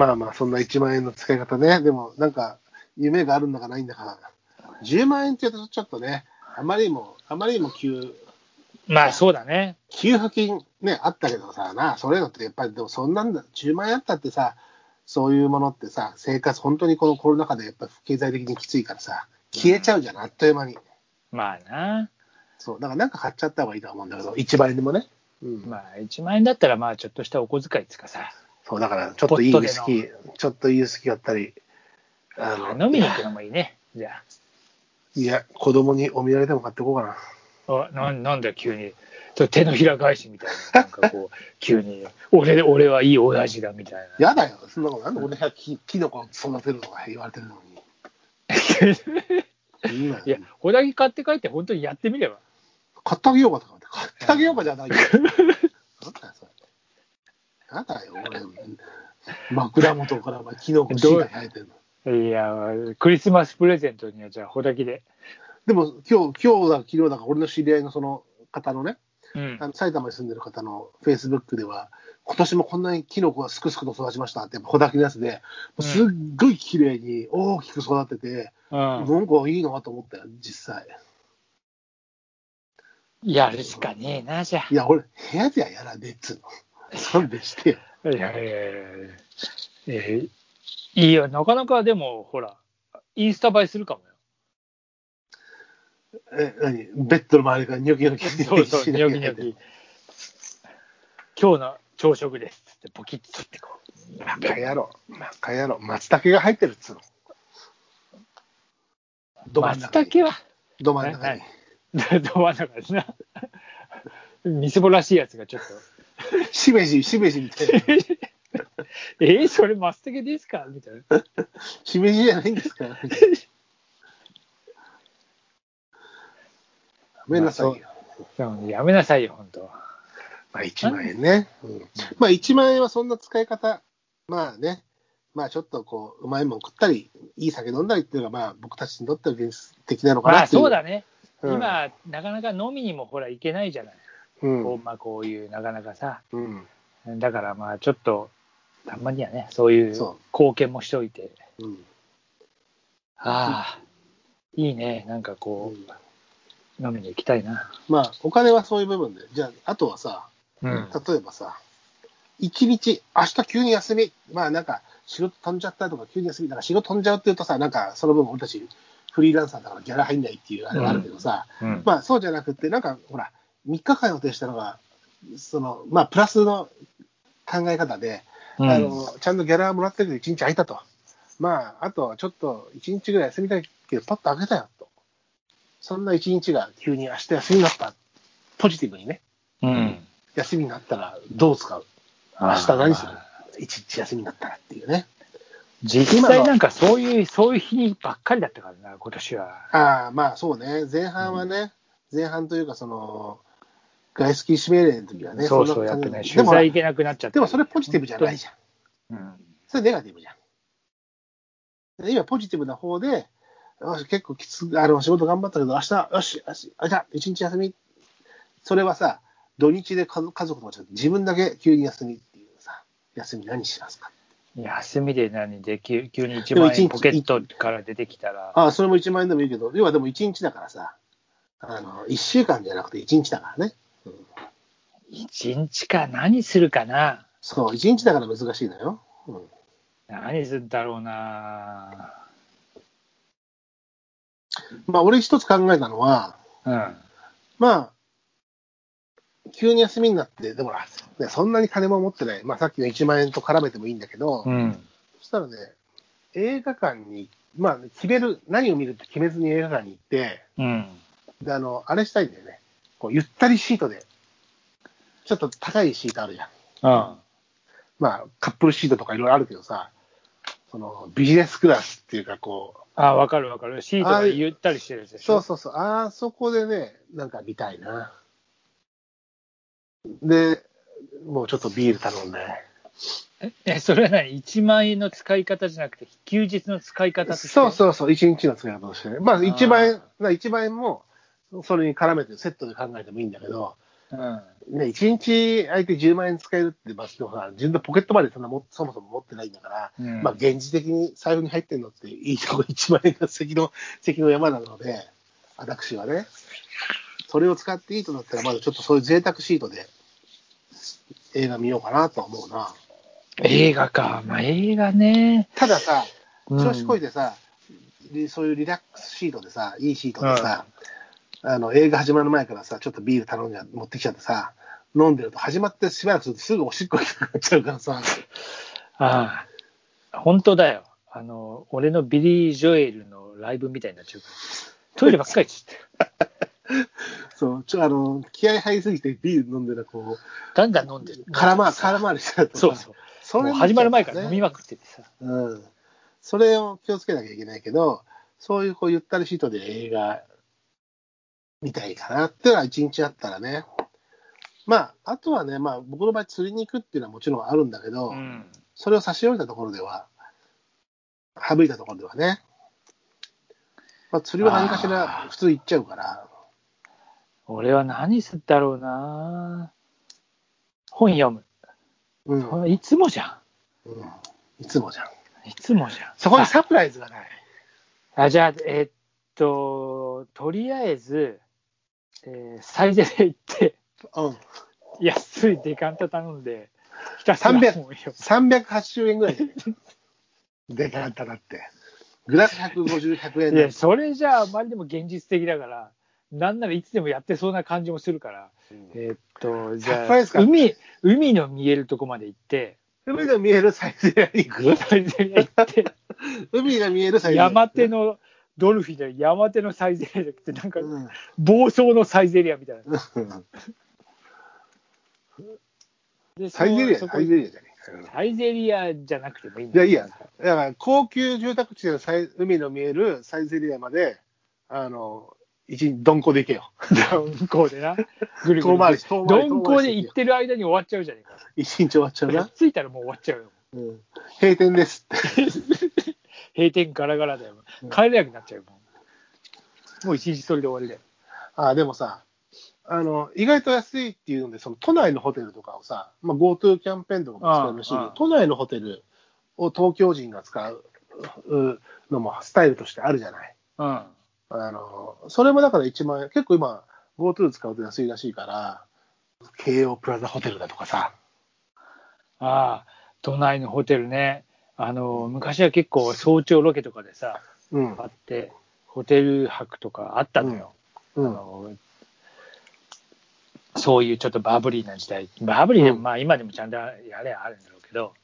まあまあ、そんな1万円の使い方ね。でも、なんか、夢があるんだかないんだか。10万円って言うとちょっとね、あまりにも、あまりにも給、まあそうだね。給付金ね、あったけどさ、な、そういうのってやっぱり、でもそんなんだ、10万円あったってさ、そういうものってさ、生活、本当にこのコロナ禍でやっぱ経済的にきついからさ、消えちゃうじゃん、あっという間に。まあな。そう、だからなんか買っちゃった方がいいと思うんだけど、1万円でもね。うん。まあ1万円だったらまあちょっとしたお小遣いですかさ。そう、だからちょっといいウイスポキー、ちょっといいウイスキー買ったり、あの、飲みに行くのもいいね。じゃいや、子供にお土産でも買ってこうかな。あ。あななんだよ急に。手のひら返しみたいな。なんかこう、急に、俺、俺はいい親父だみたいな。やだよ、そんなこと、なんで俺がキキノコ育てるとか言われてるのに。いや、ほだき買って帰って本当にやってみれば。買ってあげようかとかって、買ってあげようかじゃないよ。やだよ、俺、枕元からまあキノコ死が生えてるの。いや、クリスマスプレゼントにはじゃあほだきで。でも、今日、今日だ、昨日だから、俺の知り合いのその方のね、うんあ。の埼玉に住んでる方のフェイスブックでは、今年もこんなにキノコがすくすくと育ちましたって、やっぱ穂だきのやつで、すっごい綺麗に大きく育ってて、うん。なんかいいなと思ったよ、実際。やるしかねえな、じゃいや、俺、部屋ではやらねえっつうの。勘弁して。いやいやいやいやえーいいよ、なかなかでも、ほら、インスタ映えするかもよ。え、何？ベッドの周りからニョキニョキそうそう、ニョキニョキ。今日の朝食ですって、ポキッと取ってこう。バカ野郎。バカ野郎。松茸が入ってるっつうの。ど真ん松中に。茸は、ど真ん中に。ど真ん中ですな。みすぼらしいやつがちょっと、しめじ、しめじみたいな。えー、それ松茸ですか？みたいな。しめじじゃないんですか？みたいなごめんなさいよ。やめなさいよ、本当。まあ、1万円ね。うん、まあ、1万円はそんな使い方、まあね、まあちょっとこう、うまいもん食ったり、いい酒飲んだりっていうのが、まあ僕たちにとっては現実的なのかまあなっていう。そうだね。うん今、なかなか飲みにもほら行けないじゃない。うん。こうまあ、こういうなかなかさ。うん。だからまあちょっと、たまにはね、そういうそう貢献もしておいて。うん。ああ、いいね。なんかこう、飲みに行きたいな。まあ、お金はそういう部分で。じゃあ、あとはさ、うん。例えばさ、一日、明日急に休み、まあなんか、仕事飛んじゃったとか、急に休み、なんか仕事飛んじゃうって言うとさ、なんか、その分俺たちフリーランサーだからギャラ入んないっていうあれがあるけどさ、うんまあそうじゃなくて、なんか、ほら、3日間予定したのが、その、まあ、プラスの考え方で、うんあの、ちゃんとギャラもらってるけど1日空いたと。まあ、あとはちょっと1日ぐらい休みたいけど、パッと開けたよと。そんな1日が急に明日休みになった。ポジティブにね。うん。休みになったらどう使う？明日何する？一日休みになったらっていうね。実際なんかそういう、そういう日にばっかりだったからな、今年は。ああ、まあそうね。前半はね、前半というかその、外出禁止命令の時はね。そうそう、やってね、取材行けなくなっちゃった。でもそれポジティブじゃないじゃん。うん。それネガティブじゃん。で今ポジティブな方で、よし、結構きつ、あの、仕事頑張ったけど、明日、よし、よし、あ、じゃあ、一日休み。それはさ、土日で家族家族とか自分だけ急に休みっていうさ、休み何しますか？休みで何で急急に1でも一日万円ポケットから出てきたら、ああ、それも1万円でもいいけど、要はでも1日だからさ、あの、1週間じゃなくて1日だからね。うん、1日か何するかな？そう、1日だから難しいのよ。うん、何するんだろうなまあ、俺一つ考えたのは、うん。まあ、急に休みになって、でもな、ね、そんなに金も持ってない。まあ、さっきの1万円と絡めてもいいんだけど、うん。そしたらね、映画館に、まあ、決める、何を見るって決めずに映画館に行って、うん。で、あの、あれしたいんだよね。こう、ゆったりシートで、ちょっと高いシートあるじゃん。うん。まあ、カップルシートとかいろいろあるけどさ、その、ビジネスクラスっていうか、こう、あ、わかるわかる。シートがゆったりしてるでしょ？そうそうそう、あそこでね、なんか見たいな。で、もうちょっとビール頼んで。え、それは何 ?1 万円の使い方じゃなくて、休日の使い方として？そうそうそう、一日の使い方としてね。まあ、ー1万円、な1万円も、それに絡めてセットで考えてもいいんだけど、うん。ね、1日相手10万円使えるって、まあ、でもさ自分のポケットまでそんなもそもそも持ってないんだから、うんまあ、現実的に財布に入ってるのって、いいとこ1万円が関の、関の山なので、私はね、それを使っていいとなったら、まだちょっとそういう贅沢シートで映画見ようかなとは思うな。映画か。まあ映画ね。たださ、うん調子こいてさ、でそういうリラックスシートでさ、いいシートでさ、あの映画始まる前からさ、ちょっとビール頼んじゃ持ってきちゃってさ、飲んでると始まってしばらくするとすぐおしっこ行きたくなっちゃうからさ、ああ。本当だよ。あの、俺のビリー・ジョエルのライブみたいになっちゃうから。トイレばっかりっつって。そう、ちょあの気合入りすぎてビール飲んでるとこガンガン飲んでるう、。空回空回りしちゃうとさそうそう。それもう始まる前から飲みまくくっててさ。うん。それを気をつけなきゃいけないけど、そういうこうゆったりシートで映画見たいかなっていうのは一日あったらね。まあ、あとはね、まあ僕の場合釣りに行くっていうのはもちろんあるんだけど、うん。それを差し置いたところでは、省いたところではね、まあ、釣りは何かしあらー普通行っちゃうから、俺は何するだろうな本読む。うん、いつもじゃうん、いつもじゃん。ん。いつもじゃん。そこにサプライズがない。あじゃあ、えっと、とりあえず、えー、サイゼリヤ行って、うん。安いデカンタ頼んで、ひたすら300本を読380円ぐらいででかかっただって。グラス150、100円む。い。それじゃあ、あまりでも現実的だから、なんならいつでもやってそうな感じもするから、えっと、じゃあ海、海の見えるとこまで行って、海が見えるサイゼリヤに行くサイゼリヤ行って、海が見えるサイゼリヤ。山手の、ドルフィンじゃない山手のサイゼリヤじゃなくて、なんか、うん。暴走のサイゼリヤみたいな。でサイゼリヤ、そこサイゼリヤじゃねえかサイゼリヤじゃなくてもいいんいや、いいや。だから、高級住宅地でのサイ海の見えるサイゼリヤまで、あの、一日鈍行で行けよ。鈍行でな。ぐるぐる遠回りし、遠回り。鈍行で行ってる間に終わっちゃうじゃねえか。一日終わっちゃうな。着いたらもう終わっちゃうよ。うん。閉店ですって。閉店ガラガラだよ。うん帰れなくなっちゃうよ。もうもう一日それで終わりだよ。あ、でもさ、あの、意外と安いっていうので、その都内のホテルとかをさ、まあ、GoTo キャンペーンとかも使えるしああああ、都内のホテルを東京人が使ううのもスタイルとしてあるじゃない。うん。ああの、それもだから1万円、結構今、GoTo 使うと安いらしいから、京王プラザホテルだとかさ、あ、都内のホテルね。あの、昔は結構早朝ロケとかでさ、うん。あ、って、ホテル泊とかあったのよ。うん、あのそういうちょっとバブリーな時代、バブリーでも、うん。まあ今でもちゃんとやればあるんだろうけど、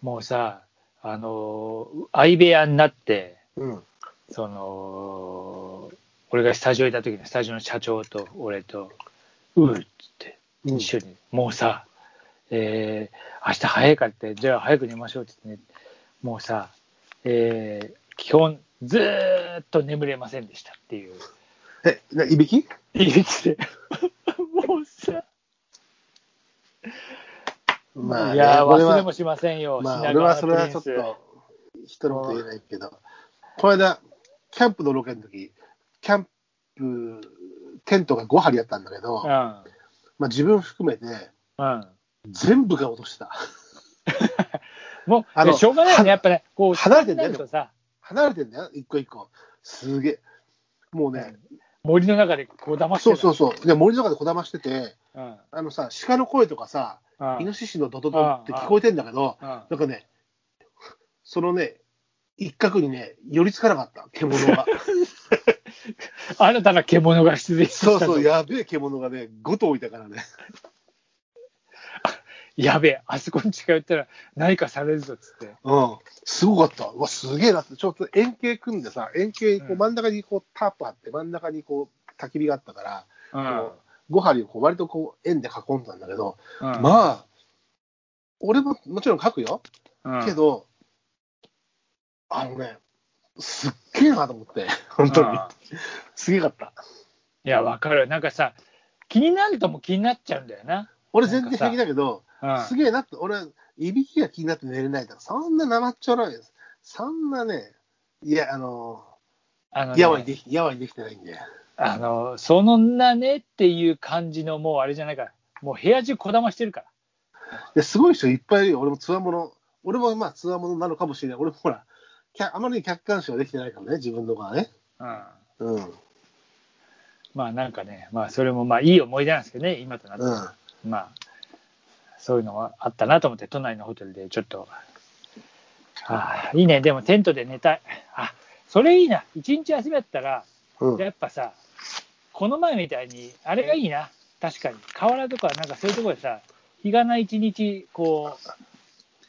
もうさ、あの、相部屋になって、うん、その、俺がスタジオいた時にスタジオの社長と俺と、うーっつって、うん。一緒に、もうさ、えー、明日早いからって、じゃあ早く寝ましょうって言って、ね、もうさ、えー、基本、ずーっと眠れませんでしたっていう。え、ないびき？いいですね。もうさ、まあね、いや忘れもしませんよ。まあ、品俺はそれはちょっと、人のこと言えないけど、この間、キャンプのロケの時、キャンプ、テントが5張りあったんだけど、うん。まあ、自分含めて、うん。全部が落とした。もう、あのでしょうがないよね。やっぱね、こう、離れてんだよ離れてんだよ、一個一個。すげえ。もうね、森の中でこう騙してそうそうそう。で森の中でこだましてて、う。うん。あのさ、鹿の声とかさ、うんイノシシのドドドって聞こえてんだけど、うんなんかね、そのね、一角にね、寄りつかなかった、獣が。新たな獣が出現したとそうそう、やべえ獣がね、5頭いたからね。やべえ、あそこに近寄ったら何かされるぞっつって。うん。すごかった。うわ、すげえなって、ちょっと円形組んでさ、円形にこううん真ん中にこうタープあって、真ん中にこう焚き火があったから、うん。こう5針をこう割とこう円で囲んだんだけど、うんまあ、俺ももちろん書くよ。うんけど、あのね、すっげえなと思って、本当にうん。すげえかった。いや、わかる。なんかさ、気になるとも気になっちゃうんだよな。俺全然平気だけど、うん。すげえなって、俺、いびきが気になって寝れないとか、そんな生っちょろいです。そんなね、いや、あの、あのねやわにでき、やわにできてないんで。あの、そんなねっていう感じの、もうあれじゃないから、もう部屋中こだましてるから。いやすごい人いっぱいいるよ。俺もつわもの、俺もまあつわものなのかもしれない。俺もほら、あまり客観視はできてないからね、自分のがね。うん。うん。まあなんかね、まあそれもまあいい思い出なんですけどね、今となって、うん、まあ、そういうのがあったなと思って、都内のホテルでちょっと、ああ、いいね、でもテントで寝たい。あ、それいいな。一日休みやったら、うん、やっぱさ、この前みたいに、あれがいいな。確かに。河原とか、なんかそういうところでさ、日がない一日、こう、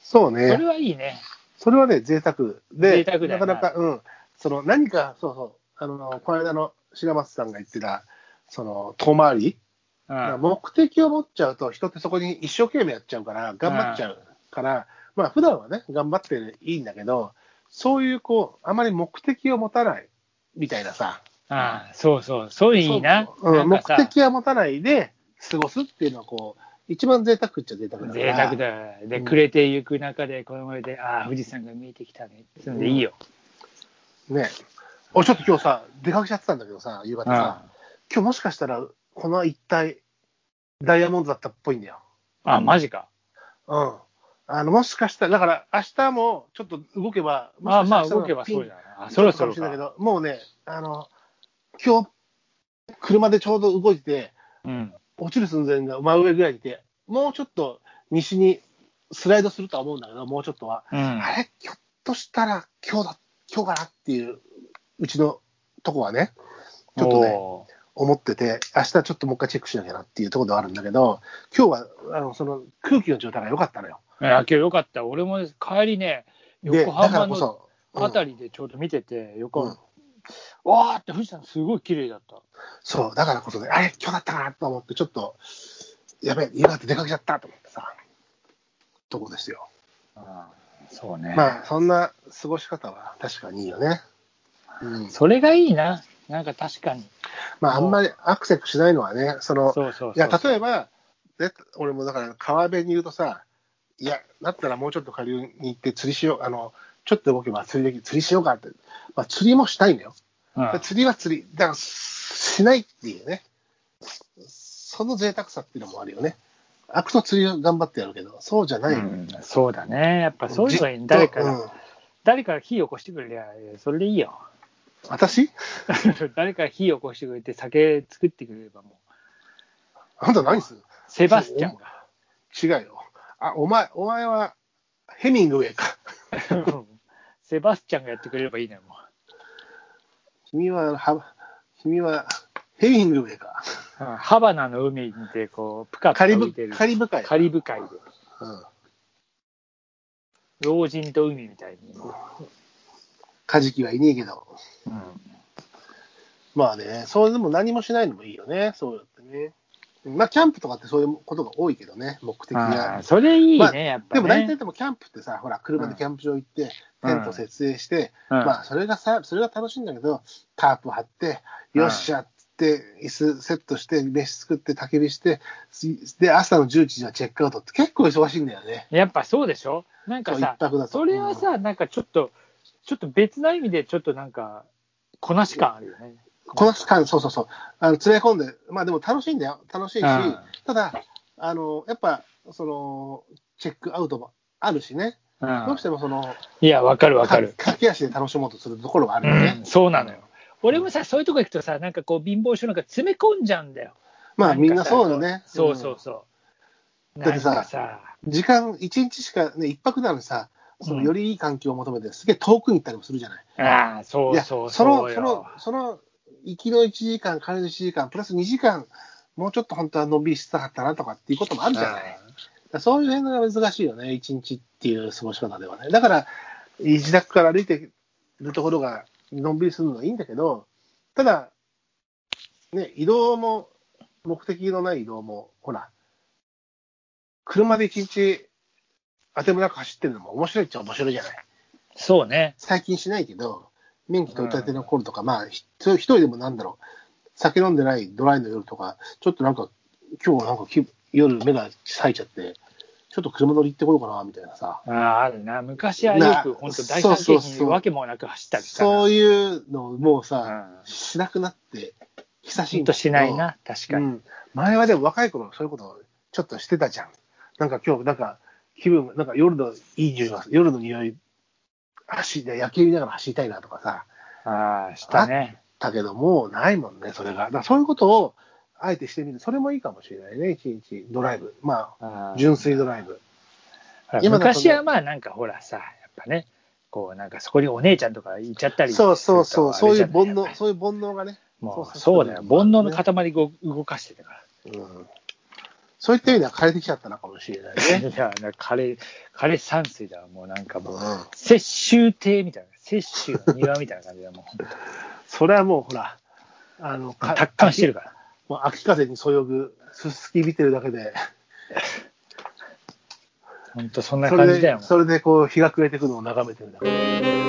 そうね。それはいいね。それはね、贅沢で、贅沢なかなか、うん、その何か、そうそう、あの、この間の白松さんが言ってた、その、遠回り、うん、目的を持っちゃうと、人ってそこに一生懸命やっちゃうから、頑張っちゃうから、うん、まあ、普段はね、頑張っていいんだけど、そういう、こう、あまり目的を持たないみたいなさ。ああ、そうそう、そういいな。うん、目的は持たないで過ごすっていうのは、こう、一番贅沢っちゃ贅沢だ贅沢だ。で、暮れていく中で、この前で、ああ、富士山が見えてきたね。そんでいいよ。ね俺ちょっと今日さ、出かけちゃってたんだけどさ、夕方さ、今日もしかしたら、この一帯、ダイヤモンドだったっぽいんだよ。あ、マジか。うん。あの、もしかしたら、だから明日もちょっと動けば、まあまあ動けばそうじゃない。そろそろだけど、もうね、あの、今日、車でちょうど動いてて、うん、落ちる寸前が真上ぐらいにいて、もうちょっと西にスライドするとは思うんだけど、もうちょっとは。うん、あれ、ひょっとしたら今日だ、今日かなっていう、うちのとこはね、ちょっとね、思ってて、明日ちょっともう一回チェックしなきゃなっていうところではあるんだけど、今日はあのその空気の状態が良かったのよ。いや、今日良かった。俺も帰りね、横浜のあたりでちょうど見てて、横、うん、わーって富士山すごい綺麗だった。そう、だからこそね、あれ、今日だったかなと思って、ちょっと、やべえ、夕方出かけちゃったと思ってさ、とこですよ。あそうね。まあ、そんな過ごし方は確かにいいよね。うん、それがいいな。なんか確かに。まあ、あんまりアクセスしないのはね、その、そうそういや、例えば、ね、俺もだから川辺にいるとさ、いや、だったらもうちょっと下流に行って釣りしよう、あの、ちょっと動けば釣りでき釣りしようかって。まあ、釣りもしたいんだよ。うん、釣りは釣り。だから、しないっていうね。その贅沢さっていうのもあるよね。アクト釣りを頑張ってやるけど、そうじゃない、うん、そうだね。やっぱそういうのに誰かが、うん、誰かが火起こしてくれりゃ、それでいいよ。私？誰か火起こしてくれて酒作ってくれればもう。あんた何する？セバスチャンが。違うよ。あ、お前、お前はヘミングウェイか。セバスチャンがやってくれればいいね、もう。君は、は君はヘミングウェイか。ハバナの海で、こう、プカプカ浮いてる。カリブ海。カリブ海で。うん。老人と海みたいに。カジキはいねえけど。うん。まあね、そうでも何もしないのもいいよね、そうやってね。まあ、キャンプとかってそういうことが多いけどね、目的が。それいいね、まあ、やっぱ、ね、でも大体でもキャンプってさ、ほら、車でキャンプ場行って、テント設営して、うん、まあ、それがさ、それが楽しいんだけど、タープ張って、よっしゃって、椅子セットして、飯作って、焚き火して、で、朝の10時にはチェックアウトって結構忙しいんだよね。やっぱそうでしょ？なんかさ、それはさ、なんかちょっと、ちょっと別な意味で、ちょっとなんか、こなし感あるよね。こなし感、そうそうそう。あの、連れ込んで、まあでも楽しいんだよ。楽しいし、ただ、あの、やっぱ、その、チェックアウトもあるしね。うん、どうしてもその、いや、わかるわかる。駆け足で楽しもうとするところはあるよね、うん。そうなのよ。俺もさ、そういうとこ行くとさ、なんかこう、貧乏症なんか詰め込んじゃうんだよ。まあ、みんなそうよね。そうそうそう。だってさ、時間1日しか、ね、1泊なのにさ、そのよりいい環境を求めて、すげえ遠くに行ったりもするじゃない。ああ、そうそうその、その、その、行きの1時間、帰りの1時間、プラス2時間、もうちょっと本当はのんびりしたかったなとかっていうこともあるじゃない。そういう辺が難しいよね、1日っていう過ごし方ではね。だから、自宅から歩いてるところがのんびりするのはいいんだけど、ただ、ね、移動も、目的のない移動も、ほら、車で一日当てもなく走ってるのも面白いっちゃ面白いじゃない。そうね。最近しないけど、免許取り立ての頃とか、うん、まあ、一人でもなんだろう、酒飲んでないドライの夜とか、ちょっとなんか、今日なんか夜目が咲いちゃって、ちょっと車乗り行ってこようかな、みたいなさ。ああ、あるな。昔はよく、本当大関係にわけもなく走ったりさ。そういうのをもうさ、うん、しなくなって久しいんだけどほんとしないな、確かに。うん、前はでも若い頃そういうことちょっとしてたじゃん。なんか今日、なんか気分、なんか夜のいい匂いが、夜の匂い、走り、野球見ながら走りたいなとかさ、ああ、したね。だけどもうないもんね、それが。だそういうことをあえてしてみる。それもいいかもしれないね、一日ドライブ。まあ、あー純粋ドライブ。昔はまあなんかほらさ、やっぱね、こうなんかそこにお姉ちゃんとかいちゃったりそうそうそう、そういう煩悩、そういう煩悩がね。もうそうだよ。煩悩の塊を動かしてたかうん。そういった意味では枯れてきちゃったのかもしれないら。ね。いや、なんか枯れ、枯れ山水だわ。もうなんかもう、うん雪舟亭みたいな、雪舟の庭みたいな感じだもう。それはもうほら、あの、か達観してるから。もう秋風にそよぐ、すすき見てるだけで、ほんとそんな感じだよ。それでこう日が暮れてくのを眺めてるだけで。